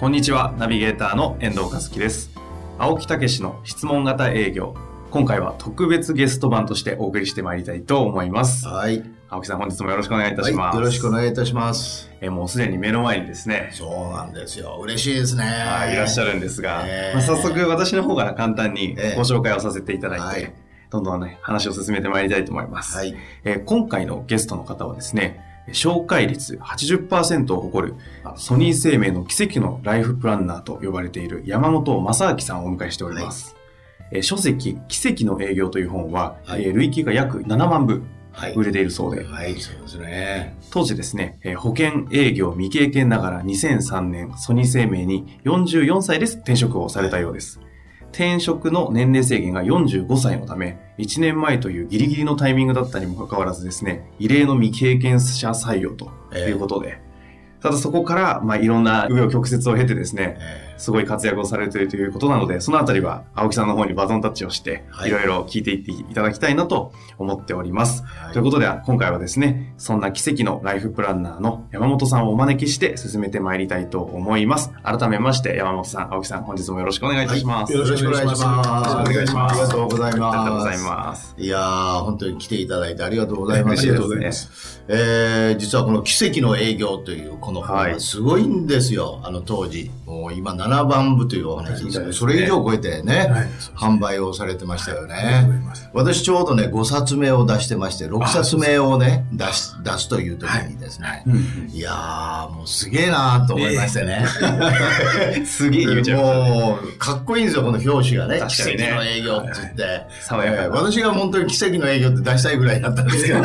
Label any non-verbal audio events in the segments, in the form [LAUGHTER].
こんにちは、ナビゲーターの遠藤和樹です。青木武氏の質問型営業。今回は特別ゲスト版としてお送りしてまいりたいと思います。はい。青木さん、本日もよろしくお願いいたします。はい、よろしくお願いいたします。えーもうすでに目の前にですね、そうなんですよ。嬉しいですね。はいいらっしゃるんですが、えーまあ、早速私の方から簡単にえーご紹介をさせていただいて、はいどんどんね、話を進めてまいりたいと思います。はい。えー今回のゲストの方はですね、紹介率80%を誇るソニー生命の奇跡のライフプランナーと呼ばれている山本正明さんをお迎えしております。えー書籍奇跡の営業という本は、はいえー累計が約7万部はい。売れているそうで、はい、そうですね。当時ですね、えー保険営業未経験ながら2003年ソニー生命に44歳で転職をされたようです。転職の年齢制限が45歳のため、1年前というギリギリのタイミングだったにもかかわらずですね、異例の未経験者採用ということで、ただそこから、まあ、いろんな紆余曲折を経てですね、えすごい活躍をされているということなので、そのあたりは青木さんの方にバトンタッチをして、はいいろいろ聞いていっていただきたいなと思っております。ーはいということで、今回はですね、そんな奇跡のライフプランナーの山本さんをお招きして進めてまいりたいと思います。改めまして、山本さん、青木さん、本日もよろしくお願いいたします。よろしくお願いします。よろしくお願いしますありがとうございます。ありがとうございます。いやー、本当に来ていただいてありがとうございます。ありがとうございます。えー、実はこの奇跡の営業というこの本ははいすごいんですよ。あの当時。もう今7番部というお話ですけど、はいそれ以上超えてね、はい販売をされてましたよね。私ちょうどね、5冊目を出してまして、6冊目をね、出し、出すという時にですね、うんい、やー、もうすげえなーと思いましてね。[LAUGHS] すげえ。もう、かっこいいんですよ、この表紙がね。奇確かにね跡の営業って言って。爽やかなえー私が本当に奇跡の営業って出したいぐらいだったんですけど。[LAUGHS]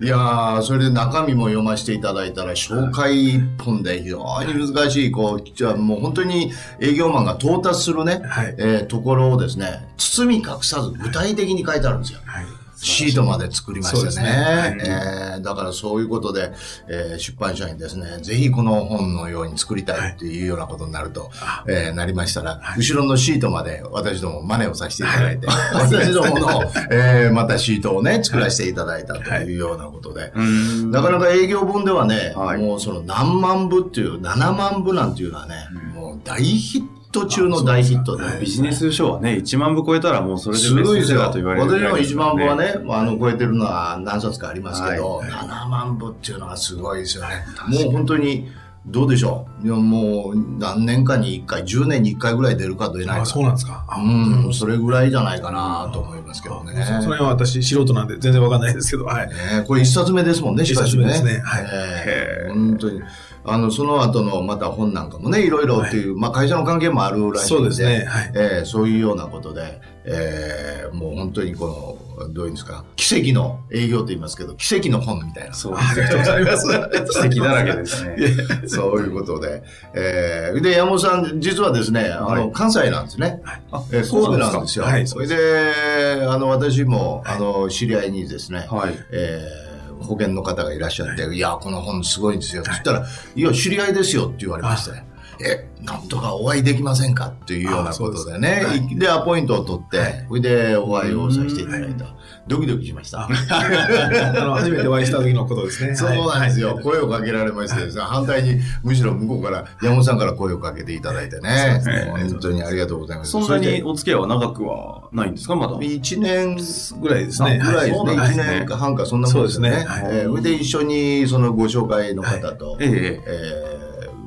いやー、それで中身も読ませていただいたら、紹介一本で非常に難しい、こう、じゃあもう本当に営業マンが到達するね、はいえーところをですね、包み隠さず具体的に書いてあるんですよ。はい。シートまで作りましたね。ね。えーだからそういうことで、えー出版社にですね、ぜひこの本のように作りたいっていうようなことになると、えーなりましたら、後ろのシートまで私ども真似をさせていただいて、[LAUGHS] 私どもの、えーまたシートをね、作らせていただいたというようなことで、うん。なかなか営業本ではね、はい。もうその何万部っていう、7万部なんていうのはね、もう大ヒット中の大ヒットで、ビジネス書はね、1万部超えたらもうそれですベごいですよ。ストセラーと言われるぐらい私の1ですから万部はね、あの、超えてるのは何冊かありますけど、はい7万部っていうのはすごいですよね。もう本当に、どうでしょう？いやもう何年かに1回、10年に1回ぐらい出るか出ないあ、か。そうなんですか。あうん、それぐらいじゃないかなと思いますけどね。そそれは私、素人なんで全然わかんないですけど、はい。ねこれ一冊目ですもんね、しかしね。一冊目ですねはいええ本当に。あの、その後のまた本なんかもね、いろいろっていう、まあ会社の関係もあるらしいんで。そうですねはいええそういうようなことで、ええもう本当にこの、どういうんですか、奇跡の営業と言いますけど、奇跡の本みたいな。そうありがとうございます。[LAUGHS] 奇跡だらけですね。[LAUGHS] そういうことで。えー、で、山本さん、実はですね、あの、はい関西なんですね。あえー神戸なんですよ。はいそれで、あの、私も、あの、知り合いにですね、はい。えー保険の方がいらっしゃって、い、や、この本すごいんですよ。って言ったら、いや、知り合いですよって言われまして、え、なんとかお会いできませんか？っていうようなことでね。ですでアポイントを取って、それでお会いをさせていただいた。ドキドキしました。[LAUGHS] あの、初めてお会いした時のことですね。[LAUGHS] そうなんですよ。はい声をかけられましてですね、反対に、むしろ向こうから、山本さんから声をかけていただいてね。本当にありがとうございます。そんなにお付き合いは長くはないんですか、まだ。1年ぐらいですね。ぐらいですね。1そうなんですね年半か、そんなもんですね。そうですねはいえーそれで一緒に、そのご紹介の方と、えええー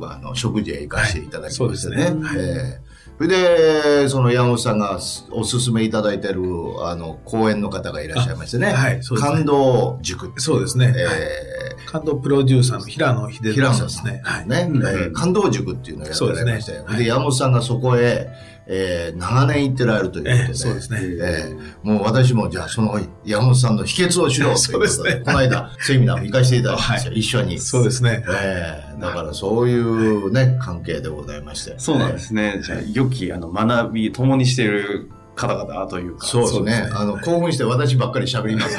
あの食事へ行かせていただきましてね。はいねえーそれで、その山本さんがおすすめいただいてる、あの、講演の方がいらっしゃいましてね。あはいそうですね感動塾。そうですね。えー感動プロデューサーの平野秀平野さん人さんですね。はい。ね、う感動塾っていうのをやってられましたよ。で山本さんがそこへ、えー長年行ってられるということで。ええそうですねええもう私もじゃあその山本さんの秘訣を知ろうということで、そうですねこの間セミナーも行かせていただきました、一緒に。そうですね。ええだからそういうね、関係でございまして。そうなんですね。じゃあ、良き、あの、学び、共にしている方々というか。そうですね。あの、興奮して私ばっかり喋ります。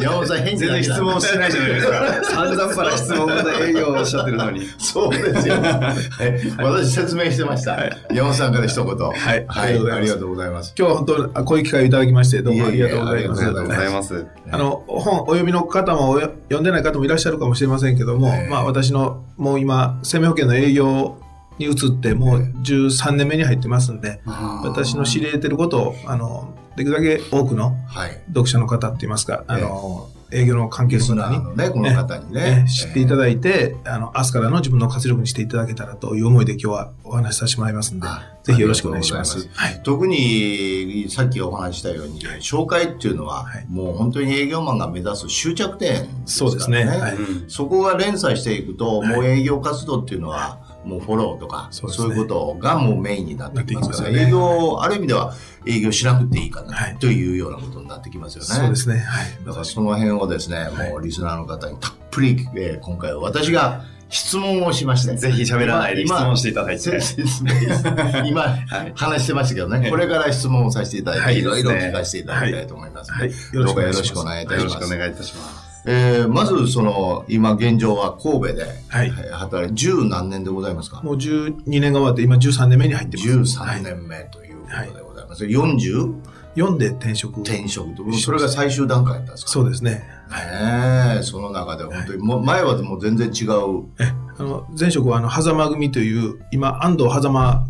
山本さん返事全然質問してないじゃないですか。[LAUGHS] 散々から質問で営業をおっしゃってるのに。そうですよ。[LAUGHS] はい私説明してました。山本さんから一言。はいはい。ありがととうございます。今日は本当にあこういう機会をいただきまして、どうもありがとうございます。ありがとうございます。あの、本、お読みの方も、読んでない方もいらっしゃるかもしれませんけども、ええまあ私の、もう今、生命保険の営業に移って、もう13年目に入ってますんで、私の知り得てることを、あの、できるだけ多くのはい。読者の方って言いますか、あの、営業の関係するのに、ね、この方にねね。知っていただいて、あの、明日からの自分の活力にしていただけたらという思いで今日はお話しさせてもらいますんであ、ぜひよろしくお願いします。はい。特に、さっきお話ししたように、紹介っていうのは、はいもう本当に営業マンが目指す終着点ですからね。そうですねはいうんそこが連鎖していくと、はいもう営業活動っていうのは、もうフォローとか、そそうねいうことがもうメインになってきますから、ね営業、ある意味では営業しなくていいかな、はいというようなことになってきますよね。そうですね。はい。だからその辺をですね、もうリスナーの方にたっぷり、えー今回は私が質問をしまして。ぜひ喋らないで質今問していただいて。今、はい話してましたけどね、ええこれから質問をさせていただいて、はいいろいろ聞かせていただきたいと思います。はい。どうかよろしくお願いいたよします。ろしくお願いいたします。えーまず、その、今現状は神戸で、はいえー働いて、十何年でございますか？もう12年が終わって、今13年目に入ってます。13はい年目ということでございます。40? 読んで転職。転職と。それが最終段階だったんですか？そうですね。ねえその中で本当に、もう前はもう全然違う。え、あの、前職は、あの、狭間組という、今、安藤狭間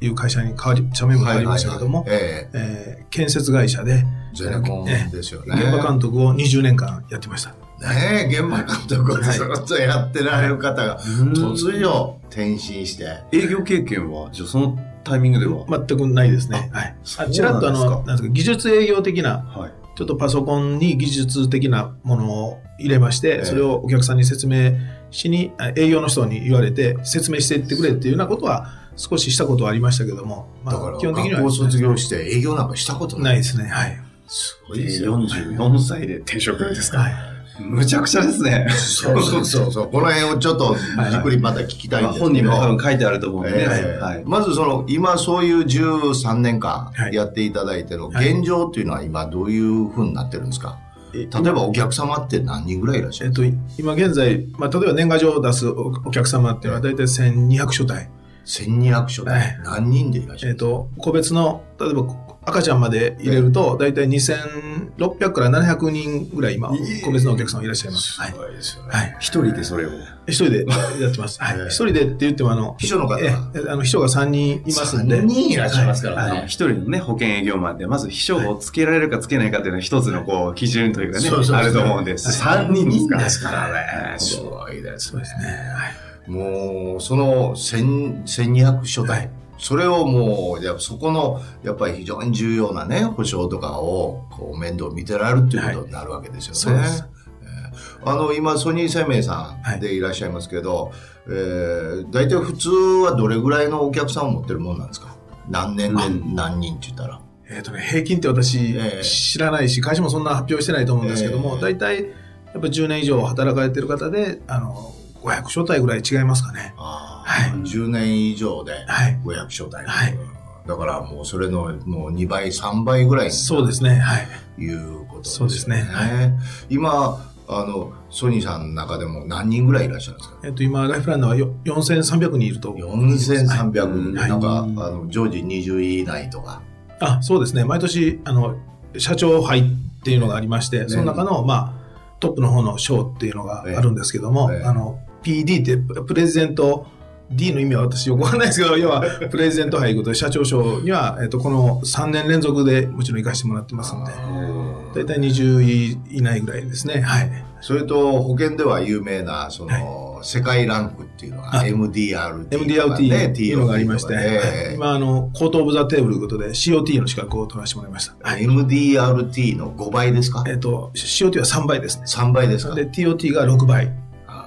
いう会社に変わり、社名も変わりましたけども、ええー建設会社で、ゼネコンえですよね。現場監督を20年間やってました。ねえ、現場監督をはいずっとやってられる方が、突如転身して、営業経験は、じゃあそのタイミングでは？全くないですね。はい。あちらっとあの、なんですか、技術営業的な、はい。ちょっとパソコンに技術的なものを入れましええて、それをお客さんに説明しに、あ営業の人に言われて、説明していってくれっていうようなことは、少ししたことはありましたけども、まだからあ、基本的には学校卒業して営業なんかしたことない。ないですね。はい。すごいですよ、44歳で転職ですかはい。むちゃくちゃですね。そうそうそう [LAUGHS] そう。この辺をちょっとじっくりまた聞きたいんまあですけど。本人も多分書いてあると思うんでね。ええはい。まずその、今そういう13年間はいやっていただいてるはい現状っていうのは今どういうふうになってるんですか？え例えばお客様って何人ぐらいいらっしゃるえっと、今現在、まあ、例えば年賀状を出すおお客様っていうのは大体1200所帯。1200所ではい何人でいらっしゃるえっと、個別の、例えば赤ちゃんまで入れると、大体2600から700人ぐらい今、個別のお客さんいらっしゃいます。はい。ごいですよね。はい。一人でそれを。一人でやってます。はいええ。一人でって言っても、あの、秘書の方えがえあの秘書が3人いますんで。3人いらっしゃいますからねはいはい一人のね、保険営業マンで、まず秘書をつけられるかつけないかっていうのは一つのこう、基準というかね、あると思うんです。3人ですかからね。はいすごいですねそうですね。はい。もう、その1000 1200所帯、はいそれをもう、やっぱそこの、やっぱり非常に重要なね、保証とかを、こう、面倒見てられるっていうことになるわけですよね。そうです。えー。あの、今、ソニー生命さんでい。らっしゃいますけど、えー、大体普通はどれぐらいのお客さんを持ってるもんなんですか？何年で何人って言ったら。えっとね、平均って私ええ。知らないし、会社もそんな発表してないと思うんですけども、ええ。大体、やっぱ10年以上働かれてる方で、あの、500所帯ぐらい違いますかね。はい10年以上ではい。500所帯。はいだからもうそれのもう2倍、3倍ぐらいにそうですね。はい。いうことですそうですねは今、あの、ソニーさんの中でも何人ぐらいいらっしゃるんですか？えっと、今、ライフランナーはよ4300人いると。?4300 人。はいなんか、あの、常時20位以内とか。あ、そうですね。毎年、あの、社長杯っていうのがありまして、その中の、まあ、トップの方の賞っていうのがあるんですけども、ええあの、PD って、プレゼント、D の意味は私よくわかんないですけど、要は、プレゼント杯ということで、社長賞には、えっと、この3年連続でもちろん行かせてもらってますんで、大体20位以内ぐらいですね。はい。それと、保険では有名な、その、世界ランクっていうのがあ MDRT とか、ね。MDRT っていうのがありまして、今、あの、コートオブザテーブルということで、COT の資格を取らせてもらいました。はい。MDRT の5倍ですか？えっと、COT は3倍ですね。?3 倍ですか？で、TOT が6倍で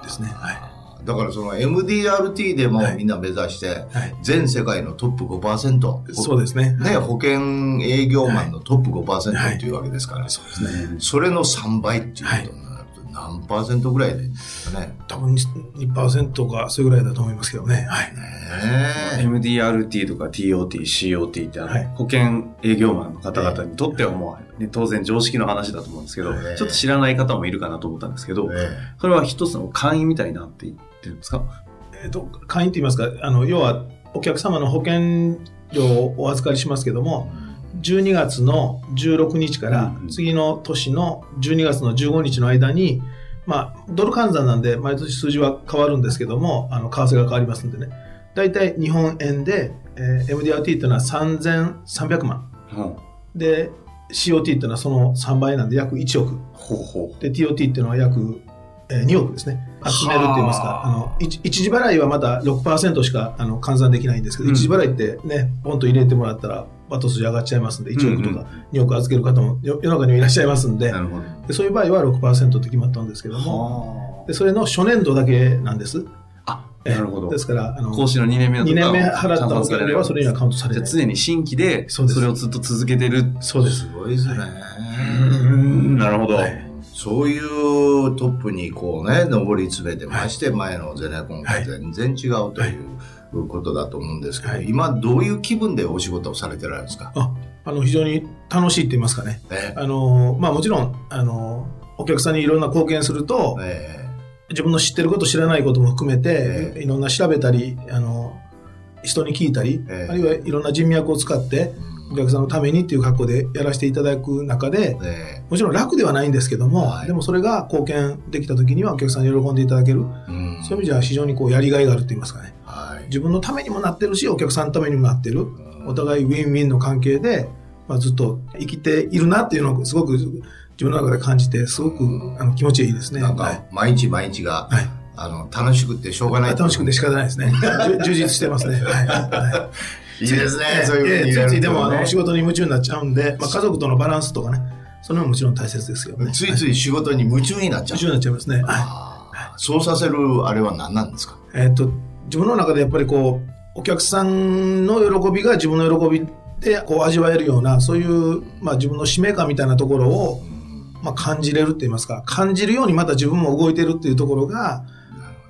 すね。はい。だからその MDRT でもはいみんな目指して、はい。全世界のトップ5%。そうですね。ね、保険営業マンのトップ5%はいっていうわけですから、そうですね。それの3倍っていうことになると何パーセントぐらいでね。多分2%か、それぐらいだと思いますけどね。はい。ねえ MDRT とか TOT、COT ってあの、はい保険営業マンの方々にとってはもう、ね、当然常識の話だと思うんですけど、ええちょっと知らない方もいるかなと思ったんですけど、えそれは一つの会員みたいになっていってるんですか？えっと、会員といいますか、あの、要は、お客様の保険料をお預かりしますけども、12月の16日からうん次の年の12月の15日の間に、まあ、ドル換算なんで毎年数字は変わるんですけども、あの、為替が変わりますんでね。大体日本円で、えー MDRT っていうのは3300万。うん。で、COT っていうのはその3倍なんで約1億。ほうほで、TOT っていうのは約えー2億ですね。集めるって言いますか、はああの、一一時払いはまだ6%しかあの換算できないんですけど、うん一時払いってね、ポンと入れてもらったら、バトス上がっちゃいますんで、1億とか2億預ける方もよ世の中にはいらっしゃいますんでう。な、るほど。でそういう場合は6%って決まったんですけども、はでそれの初年度だけなんです。あ。えーなるほどで。すから、あの、講師の2年目の2年目払ったお金はそれにはカウントされない。常に新規で、それをずっと続けてる。そうですす。ごいですね。うんなるほど。はいそういうトップにこうね、上り詰めてまして、前のゼネコンと全然違うということだと思うんですけど、はい。今どういう気分でお仕事をされてられるんですか？あ、あの、非常に楽しいって言いますかね。ねあの、まあもちろん、あの、お客さんにいろんな貢献すると、え自分の知ってること知らないことも含めて、ええ。いろんな調べたりあの人に聞いたり、ええ。あるいはいろんな人脈を使ってえお客さんのためにっていう格好でやらせていただく中でえもちろん楽ではないんですけども、はい。でもそれが貢献できた時にはお客さんに喜んでいただける、うん。そういう意味じゃ非常にこうやりがいがあると言いますかね。はい。自分のためにもなってるしお客さんのためにもなってる。お互いウィンウィンの関係で、まあ、ずっと生きているなっていうのをすごく自分の中で感じてすごくあの気持ちいいですね。なんはい。か毎日毎日が、はい。あの楽しくてしょうがない楽しくて仕方ないですね。[LAUGHS] 充実してますね。はい。はいいいですね。ええそういうふういついでもあの仕事に夢中になっちゃう。んで、まあ、家族とのバランスとかね、それももちろん大切ですよね。ついつい仕事に夢中になっちゃう。夢中になっちゃい。ますね。そうさせるあれは何なんですか？えっと、自分の中でやっぱりこう、お客さんの喜びが自分の喜びでこう味わえるような、そういう、まあ、自分の使命感みたいなところを、まあ、感じれるって言いますか、感じるようにまた自分も動いてるっていうところが、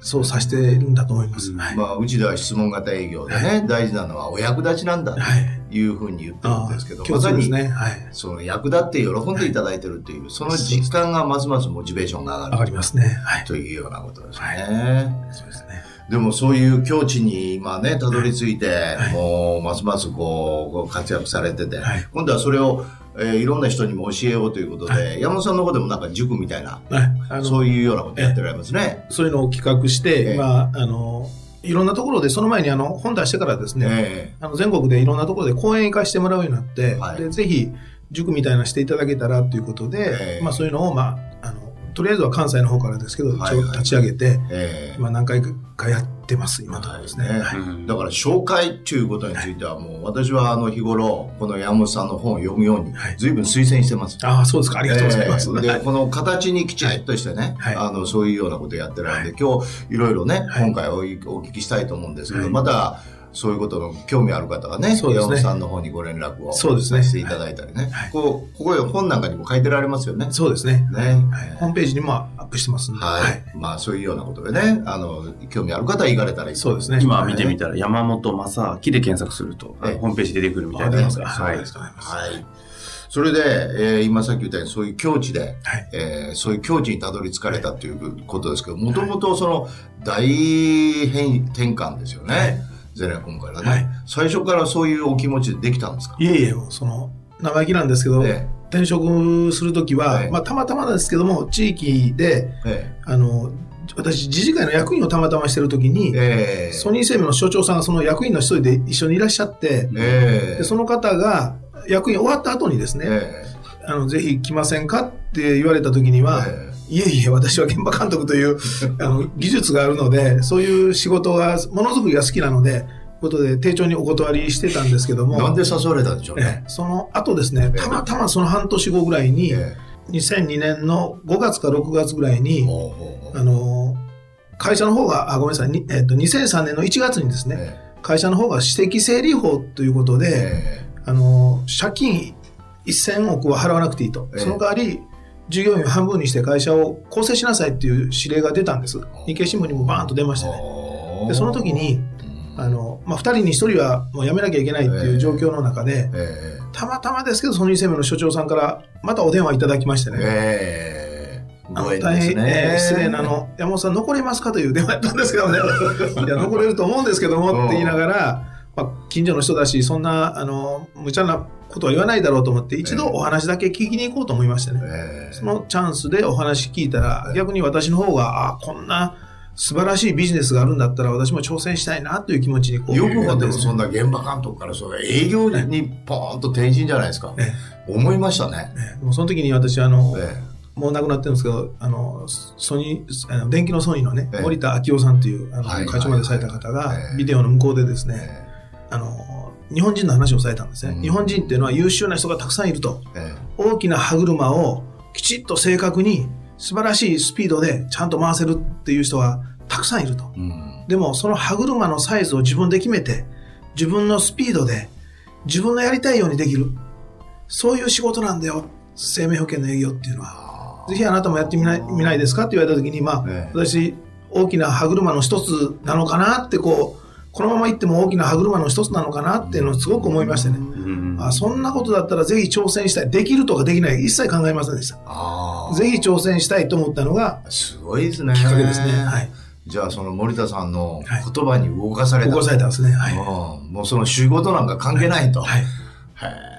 そうさせてるんだと思います。はい。まあ、うちでは質問型営業でね、大事なのはお役立ちなんだとはい。いうふうに言ってるんあですけど、あ、共まさに通ですね。はい。その役立って喜んでいただいてるっていう、その実感がますますモチベーションが上上がるがりますね。はい。というようなことですね。そうですね。でもそういう境地に今ね、たどり着いて、はいもうますますこうこう活躍されてて、はい今度はそれを、えーいろんな人にも教えようということで、は山本さんの方でもなんか塾みたいな、はい。あのそういうようなことやってられますね。そういうのを企画して、ええ。まあ、あの、いろんなところで、その前にあの、本出してからですね、えあの全国でいろんなところで講演行かしてもらうようになって、はい。でぜひ塾みたいなのしていただけたらということで、ええ。まあ、そういうのを、まあ、あのとりあえずは関西の方からですけど、はい一応立ち上げて、ええ。今何回かやってます、今のところですね。はい。はい。うん。だから紹介ということについてはもう私はあの日頃この山本さんの本を読むようにはい。随分推薦してます。ああ、そうですか。ありがとうございます。えーはい。でこの形にきちっとしてね、はい。あのそういうようなことをやってるんで、今日いろいろね、はい。今回おお聞きしたいと思うんですけど、はい。またそういうことの興味ある方はねそうですね。山本さんの方にご連絡をそうですね。していただいたりね、はい。こうここへ本なんかにも書いてられますよね。そうですね。ね。はい。ホームページにもアップしてますんで。はい、まあそういうようなことでね、あの興味ある方は行かれたらいい。とそうですね。今見てみたら山本正明で検索すると、ええ。ホームページ出てくるみたいです。か。はい。はい。それで、えー今さっき言ったようにそういう境地で、はい。えーそういう境地にたどり着かれたということですけど、もともとその大変転換ですよね。はいゼネコンからね、はい。最初からそういうお気持ちでできたんですか？いえいえ、その、生意気なんですけど、え転職するときは、はいまあ、たまたまですけども、地域で、えあの、私、自治会の役員をたまたましてるときに、ええ。ソニー生命の所長さんがその役員の一人で一緒にいらっしゃって、ええ。でその方が役員終わった後にですね、えあのぜひ来ませんかって言われた時にえは、えいえいえ、私は現場監督という [LAUGHS] あの技術があるので、そういう仕事が、ものづくりが好きなので、ことで、丁重にお断りしてたんですけども、えなんで誘われたんでしょうえねえ。その後ですね、ええたまたまその半年後ぐらいに、え2002年の5月か6月ぐらいえに、あの、会社の方が、あ、ごめんなさい、にえっと、2003年の1月にですね、え会社の方が私的整理法ということえで、えあの、借金1000億は払わなくていいと。ええその代わり、従業員を半分にして会社を構成しなさいっていう指令が出たんです。日経新聞にもバーンと出ましたね。えで、その時に、あの、まあ、2人に1人はもう辞めなきゃいけないっていう状況の中で、えたまたまですけど、ソニー生命の所長さんからまたお電話いただきましてえね。ええあの大変、ね。えー失礼なあの、[LAUGHS] 山本さん残れますかという電話やったんですけどね。[LAUGHS] いや、残れると思うんですけどもって言いながら、まあ、近所の人だし、そんな、あの、無茶なことは言わないだろうと思って、一度お話だけ聞きに行こうと思いましてね。ええ。そのチャンスでお話聞いたら、逆に私の方が、あこんな素晴らしいビジネスがあるんだったら、私も挑戦したいなという気持ちにこう。よくもでもそんな現場監督からそれ営業にポーンと転身じゃないですか。え思いましたね。ええ。もうその時に私、あの、えもう亡くなってるんですけど、あの、ソニー、あの電気のソニーのね、ええ。森田昭夫さんという、あの、はい会長までされた方がえ、え。ビデオの向こうでですえね、あの、日本人の話をされたんですね。うん日本人っていうのは優秀な人がたくさんいると。え大きな歯車をきちっと正確に素晴らしいスピードでちゃんと回せるっていう人はたくさんいると。うんでもその歯車のサイズを自分で決めて、自分のスピードで自分のやりたいようにできる。そういう仕事なんだよ。生命保険の営業っていうのは。ぜひあなたもやってみないみないですか？って言われた時に、まあ、ええ私、大きな歯車の一つなのかな？ってこう、このまま行っても大きな歯車の一つなのかなっていうのをすごく思いましてね。うんあそんなことだったらぜひ挑戦したい。できるとかできない。一切考えませんでした。ぜひ挑戦したいと思ったのがすごいですね。きっかけですね。はい。じゃあその森田さんのはい言葉に動かされた。起こされたんですね。はい。うんもうその仕事なんか関係ないと。はい。へ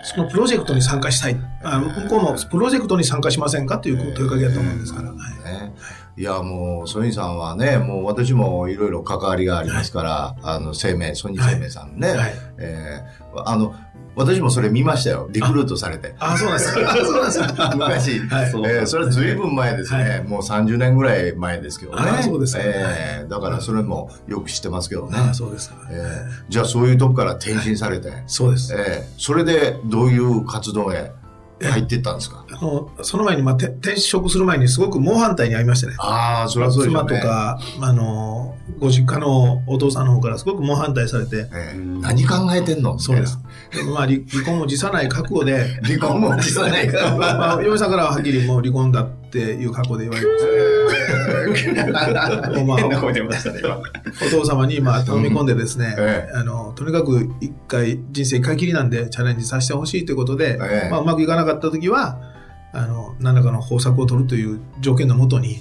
そのプロジェクトに参加したい。あ向こうもプロジェクトに参加しませんかという問いかけだと思うんですから。はい。えね。いや、もう、ソニーさんはね、もう私もいろいろ関わりがありますから、あの、生命、ソニー生命さんね。はいえーあの、私もそれ見ましたよ。リクルートされて。あ、そうなんですか。[LAUGHS] そうなんですか。昔。はいえーそれずいぶん前ですね、はいもう30年ぐらい前ですけどね。あそうですかえーだからそれもよく知ってますけどね。あ、そうですか。えーじゃあそういうとこから転身されて、そうです。えーそれでどういう活動へ入っていったんですか？あの、その前に、まあ、て転職する前にすごく猛反対に遭いましてね。ああ、それはそうでしょ妻。とか、あの、ご実家のお父さんの方からすごく猛反対されて、えー何考えてんの？そうです。。でまあ、離 [LAUGHS] 離婚も辞さない覚悟で、離婚も辞さないから。まあ、嫁さんからははっきりもう離婚だっていう覚悟で言われました。も [LAUGHS] うまあ変な声出ましたね、今。お父様にまあ頼み込んでですね、えあのとにかく一回人生一回きりなんでチャレンジさせてほしいということで、ええまあ、うまくいかなかった時はあの何らかの方策を取るという条件のもとに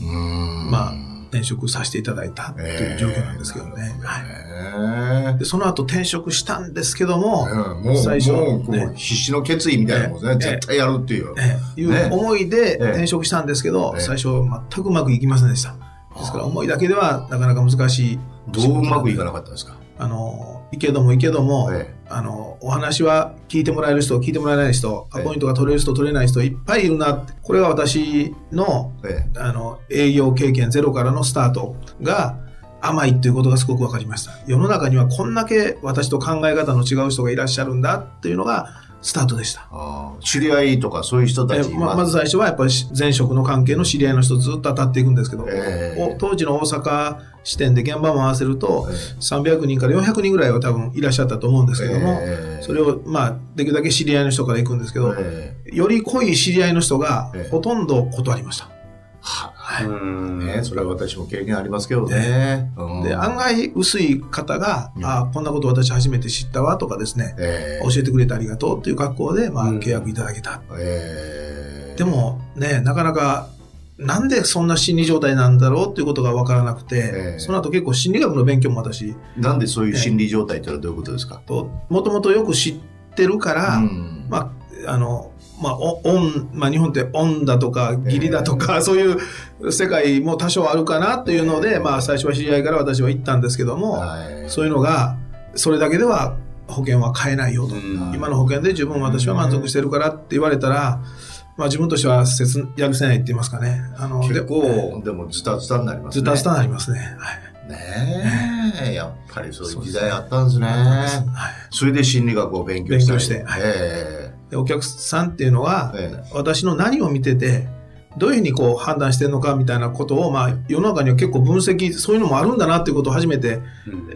まあ転職させていただいたという状況なんですけどね、はい。えでその後転職したんですけども、ーもう、最初ね。必死の決意みたいなもんね。ええ絶対やるっていう。ええいうね。思いでええ転職したんですけど、ええ最初全くうまくいきませんでした。ですから思いだけではなかなか難しい。どううまくいかなかったんですか？あの、いけどもいけども、えあの、お話は聞いてもらえる人、聞いてもらえない人、アええポイントが取れる人、取れない人、いっぱいいるなって。これが私の、ええあの、営業経験ゼロからのスタートが甘いっていうことがすごく分かりました。世の中にはこんだけ私と考え方の違う人がいらっしゃるんだっていうのがスタートでした。知り合いとかそういう人たちえままず最初はやっぱり前職の関係の知り合いの人ずっと当たっていくんですけど、ええお当時の大阪支店で現場も合わせると、え300人から400人ぐらいは多分いらっしゃったと思うんですけども、ええ。それをまあできるだけ知り合いの人から行くんですけど、ええ。より濃い知り合いの人がええ。ほとんど断りました。はうん。ね、それは私も経験ありますけどね。うん。で案外薄い方が、うん。ああこんなこと私初めて知ったわとかですね、ええ。教えてくれてありがとうっていう格好で、まあ、うん。契約いただけた。ええ。でもね、なかなかなんでそんな心理状態なんだろうっていうことが分からなくて、ええ。その後結構心理学の勉強も私。なんでそういう心理状態ってのはどういうことですか、ともともとよく知ってるから、うん。まあ、あの、まあ、お恩、まあ、日本って恩だとか義理だとか、そういう世界も多少あるかなというので、まあ、最初は知り合いから私は言ったんですけども、はい。そういうのが、それだけでは保険は買えないよと。うん。今の保険で十分私は満足してるからって言われたら、まあ、自分としては切やるせないって言いますかね。あの、結で構、でもズタズタになりますね。ずっと明日になりますね。はい。ねえ、やっぱりそういう時代あったんですね。はい。それで心理学を勉強したり勉強してはいえでお客さんっていうのは、ええ私の何を見てて、どういうふうにこう判断してるのかみたいなことを、まあ、世の中には結構分析、そういうのもあるんだなっていうことを初めて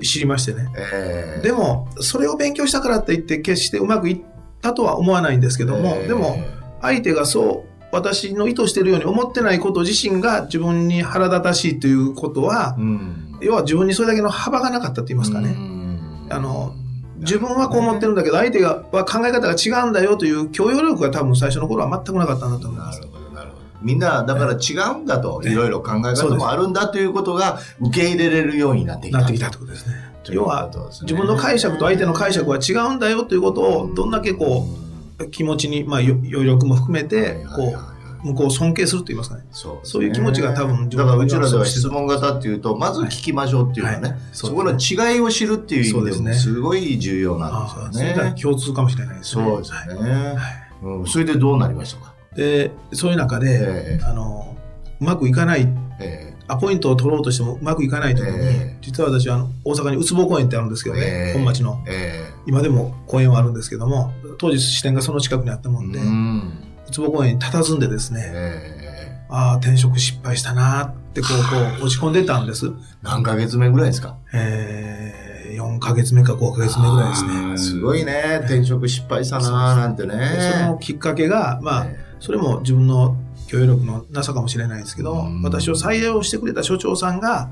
知りましてね。えーでも、それを勉強したからって言って決してうまくいったとは思わないんですけども、えーでも、相手がそう、私の意図しているように思ってないこと自身が自分に腹立たしいということはう、ん。要は自分にそれだけの幅がなかったって言いますかね。うんあの、自分はこう思ってるんだけど、相手がは考え方が違うんだよという許容力が多分最初の頃は全くなかったんだと思います。みんな、だから違うんだと、ええいろいろ考え方もあるんだということが受け入れれるようになってきた。なってきたってことですね。要は自分の解釈と相手の解釈は違うんだよということをどんだけこう気持ちに、まあ、よ余力も含めてこう向こうを尊敬すると言いますかね。そうそういう気持ちが多分自だからうちらでは質問型っていうと、まず聞きましょうっていうのはね、はい。そこの違いを知るっていう意味でもすね。すごい重要なんですよね。それが共通かもしれないですね。そうですはい。ね。うんそれでどうなりましたか？でそういう中で、ええ。あのうまくいかないえアポイントを取ろうとしてもうまくいかない時に、ええ。実は私はあの大阪にうつぼ公園ってあるんですけどね、ええ。本町の。ええ。今でも公園はあるんですけども当時支店がその近くにあったもえんで、ううんつぼ公園に佇んでですね、ええ。ああ転職失敗したなってこうこう落ち込んでたんです、何ヶ月目ぐらいですか？えー、4ヶ月目か5ヶ月目ぐらいですね。すごいね。転職失敗したなーなんてでそのね。きっかけがまあ、え。それも自分の許容力のなさかもしれないですけど、うん私を採用してくれた所長さんが、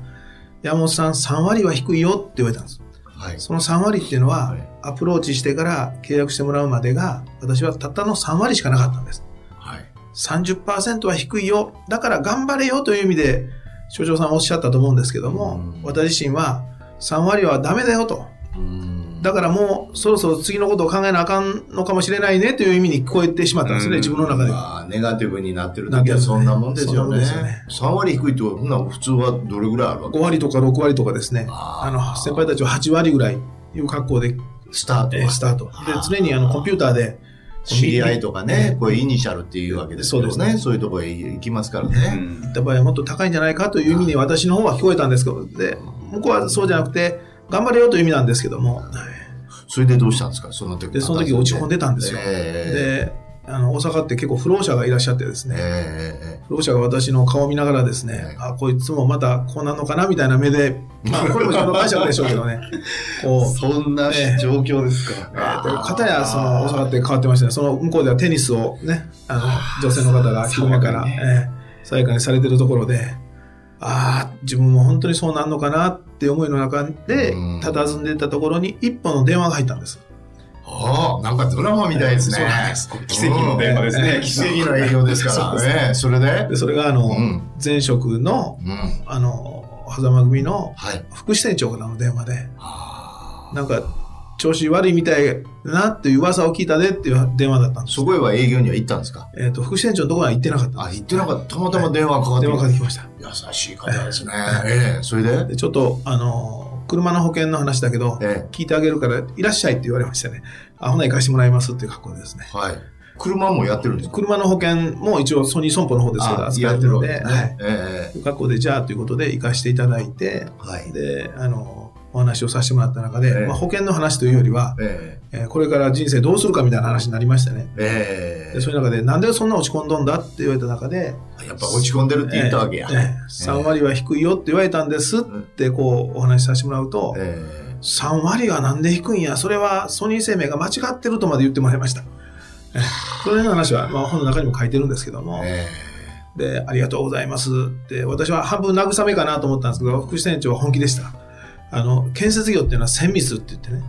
山本さん3割は低いよって言われたんです。えはい。その3割っていうのは、はいアプローチしてから契約してもらうまでが、私はたったの3割しかなかったんです。はい。30%は低いよ。だから頑張れよという意味で、所長さんおっしゃったと思うんですけども、うん私自身は3割はダメだよと。うんだからもうそろそろ次のことを考えなあかんのかもしれないねという意味に聞こえてしまったんですね、うん自分の中では。まあ、ネガティブになってる時はそんなもんですよそんなもんね。ですよね3割低いってほんなら普通はどれぐらいあるわけ5割とか6割とかですね、あの、先輩たちは8割ぐらいいう格好で、スタートはえースタート。で、常にあの、コンピューターで、知り合いとかね、これイニシャルっていうわけですけどね。そうですねそういうところへ行きますからうね。ん行った場合はもっと高いんじゃないかという意味に私の方は聞こえたんですけど、で、向こうはそうじゃなくて、頑張れよという意味なんですけども、はいそれでどうしたんですか？その時で、その時落ち込んでたんですよ。えで、あの、大阪って結構不老者がいらっしゃってですえね、え不老者が私の顔を見ながらですね、あ、こいつもまたこうなるのかなみたいな目で、[LAUGHS] まあ、これも自分の解釈でしょうけどね、こう、そんなええ。状況ですか。えー。と、片やその大阪って変わってましたね。その向こうではテニスをね、あの、女性の方が昼間から、爽やかにね。えかにされてるところで、ああ、自分も本当にそうなんのかなって思いの中でうん、佇んでいたところに一本の電話が入ったんです。ああ、なんかドラマみたいですね。奇跡の電話ですねうん奇跡の営業ですからね。[LAUGHS] それでで、それがあの、うん前職の、うん。あの、狭間組のはい。副支店長からの電話で、あなんか、調子悪いみたいだなっていう噂を聞いたでっていう電話だったんです。そこへは営業には行ったんですか？えっ、と、副支店長のところは行ってなかったんあ。行ってなかった。たまたま電話かかって電話かかってきました。優しい方ですね。ええ、それで？でちょっと、あの、車の保険の話だけど、え聞いてあげるから、いらっしゃいって言われましたね。あ、ほな行かしてもらいますっていう格好でですね。え、はい。車もやってるんですか？車の保険も一応ソニー損保の方ですから、扱やっててるわけですはいね。。えという格好で、じゃあということで行かしていただいて、え、はい。で、あの、お話をさせてもらった中で、ええ。まあ、保険の話というよりは、ええ。ーこれから人生どうするかみたいな話になりましてね。え、え。でそういう中で、なんでそんな落ち込んどんだって言われた中で、え、やっぱ落ち込んでるって言ったわけや。えーえー3割は低いよって言われたんですってこうお話しさせてもらうと、え3割がなんで低いんや、それはソニー生命が間違ってるとまで言ってもらいました。えそれの話は、まあ、本の中にも書いてるんですけども、え、え。で、ありがとうございますって、私は半分慰めかなと思ったんですけど、副支店長は本気でした。あの、建設業っていうのは千密って言ってね、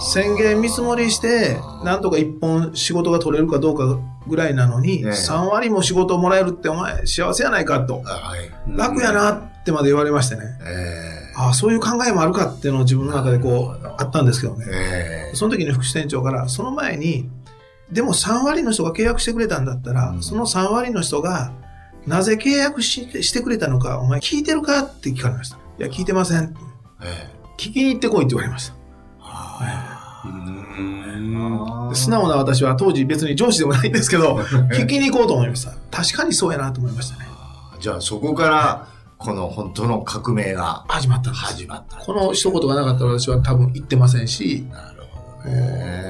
宣言見積もりして、なんとか一本仕事が取れるかどうかぐらいなのに、ええ。3割も仕事をもらえるってお前幸せやないかと、はい。楽やなってまで言われましてね、えああ、そういう考えもあるかっていうのを自分の中でこう、あったんですけどえ、ね。ええ、その時に副支店長から、その前に、でも3割の人が契約してくれたんだったら、うん。その3割の人が、なぜ契約してしてくれたのか、お前聞いてるかって聞かれました。いや、聞いてません。ええ。聞きに行ってこいって言われました。うんで素直な私は当時別に上司でもないんですけど、[LAUGHS] 聞きに行こうと思いました。確かにそうやなと思いましたね。じゃあそこから、この本当の革命が始まった。始まった。この一言がなかったら私は多分行ってませんし、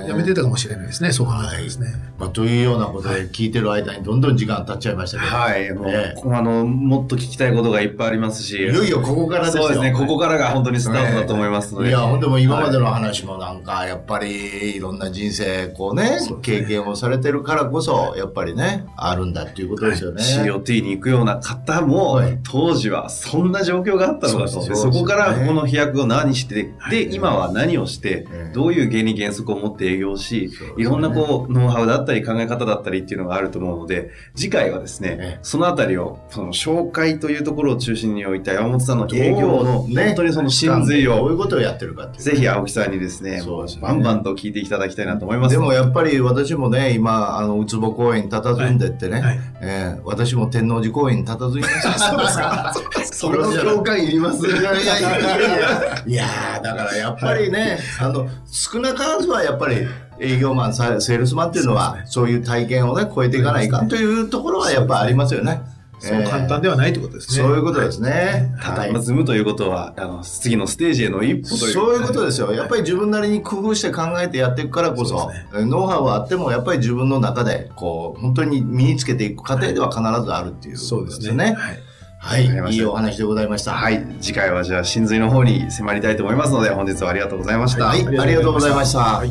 やめてたかもしれないですね、そう考えたらですね。まあ、というようなことで聞いてる間にどんどん時間経っちゃいましたけど。はい。もうえあの、もっと聞きたいことがいっぱいありますし。いよいよここからですよ。そうですね。ここからが本当にスタートだと思いますので。いや、ほんでも今までのはい話もなんか、やっぱりいろんな人生、こうね、経験をされてるからこそ、やっぱりね、あるんだっていうことですよね。COT に行くような方も、はい当時はそんな状況があったのだと。そこからこの飛躍を何して、で、はい今は何をして、ええどういう原理原則を持って営業し、いろんなこう、ノウハウだったり考え方だったりっていうのがあると思うので、次回はですね、ええ。そのあたりを、その紹介というところを中心に置いた山本さんの営業の、本当にその真髄を、どういうことをやってるかっていう。ぜひ青木さんにですね、バンバンと聞いていただきたいなと思います。でもやっぱり私もね、今、あの、ウツボ公園に佇んでってね、はい。えー私も天王寺公園に佇みました。[LAUGHS] そうですか。その境界い。りますい。やい。やい。やい。やい。や。だからやっぱりね、あの、少なからずはやっぱり営業マン、さセールスマンっていうのは、そういう体験をね、超えていかないかんというところはやっぱありますよね。そう簡単ではないってことですね。そういうことですね。はいまあ、積むということは、あの、次のステージへの一歩という。そういうことですよ。やっぱり自分なりに工夫して考えてやっていくからこそ、ノウハウはあっても、やっぱり自分の中で、こう、本当に身につけていく過程では必ずあるっていうそうですね。はい。はい。いいお話でございました。はい。次回はじゃあ、真髄の方に迫りたいと思いますので、本日はありがとうございました。はい。ありがとうございました。はい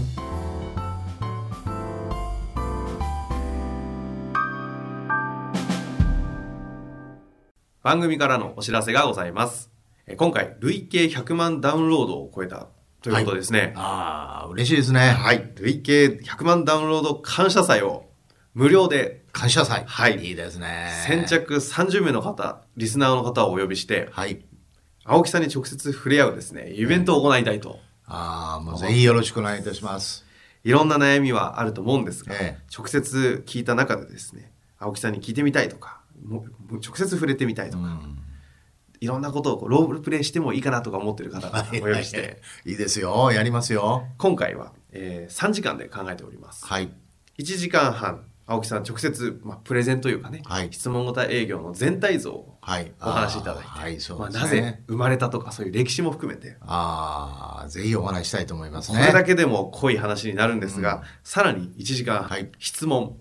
番組からのお知らせがございます。え今回、累計100万ダウンロードを超えたということですね。ああ、嬉しいですね。はい。累計100万ダウンロード感謝祭を無料で感謝祭。はいいいですね。先。着30名の方、リスナーの方をお呼びして、はい。青木さんに直接触れ合うですね、イベントを行いたいと。ああ、もうぜひよろしくお願いいたします。いろんな悩みはあると思うんですが、ええ直接聞いた中でですね、青木さんに聞いてみたいとか、もう直接触れてみたいとか、うんいろんなことをロールプレイしてもいいかなとか思ってる方がお呼びして、[LAUGHS] いいですよ。やりますよ。今回は、えー3時間で考えております。はい。1時間半、青木さん直接、まあ、プレゼンというかね、はい。質問型営業の全体像をはい。お話しいただいて、はい、そうまあ。なぜ生まれたとかそういう歴史も含めて、ああ、ぜひお話ししたいと思いますこね。れだけでも濃い話になるんですが、さらに1時間、はい。質問、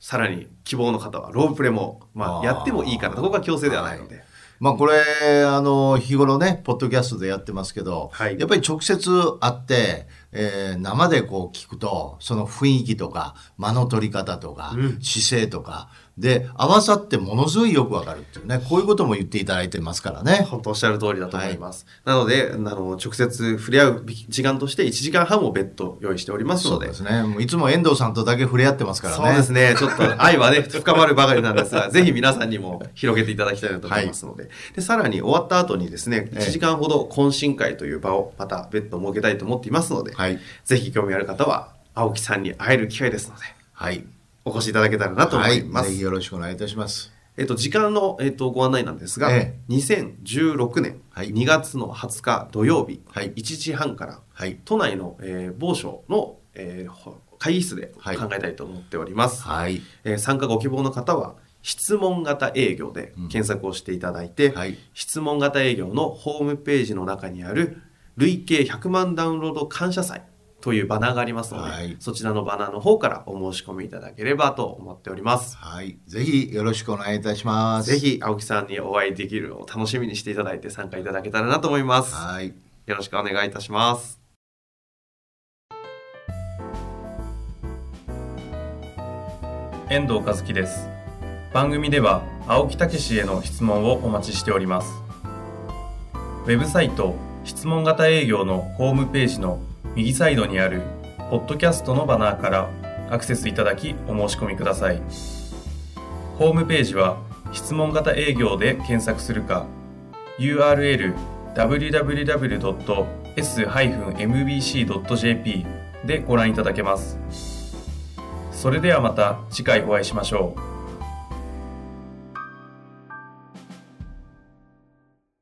さらに希望の方はロープレも、まあ、やってもいいかなと、ここは強制ではないので、まあこれ、あの、日頃ね、ポッドキャストでやってますけど、はい。やっぱり直接会って、えー生でこう聞くと、その雰囲気とか、間の取り方とか、うん。姿勢とか、で、合わさってものすごいよくわかるっていうね、こういうことも言っていただいてますからね。本当おっしゃる通りだと思います。なので、あの、直接触れ合う時間として1時間半を別途用意しておりますので、そうですね。いつも遠藤さんとだけ触れ合ってますからね。そうですね。ちょっと [LAUGHS] 愛はね、深まるばかりなんですが、[LAUGHS] ぜひ皆さんにも広げていただきたいなと思いますので。で、さらに終わった後にですね、ええ1時間ほど懇親会という場をまた別途設けたいと思っていますので、はい。ぜひ興味ある方は、青木さんに会える機会ですので、はい。お越しいただけたらなと思います。ぜひよろしくお願いいたします。えっと、時間の、えっと、ご案内なんですが、え2016年はい2月の20日土曜日、はい1時半から、はい。都内の、えー某所の、えーほ会議室ではい考えたいと思っております。はい。えー参加ご希望の方は、質問型営業で検索をしていただいて、はい。質問型営業のホームページの中にある、累計100万ダウンロード感謝祭というバナーがありますので、はいそちらのバナーの方からお申し込みいただければと思っております。はい。ぜひよろしくお願いいたします。ぜ。ひ、青木さんにお会いできるのを楽しみにしていただいて参加いただけたらなと思います。はい。よろしくお願いいたします。遠藤和樹です。番組では青木武氏への質問をお待ちしております。ウェブサイト質問型営業のホームページの右サイドにあるポッドキャストのバナーからアクセスいただきお申し込みください。ホームページは質問型営業で検索するか URL www.s-mbc.jp でご覧いただけます。それではまた次回お会いしましょう。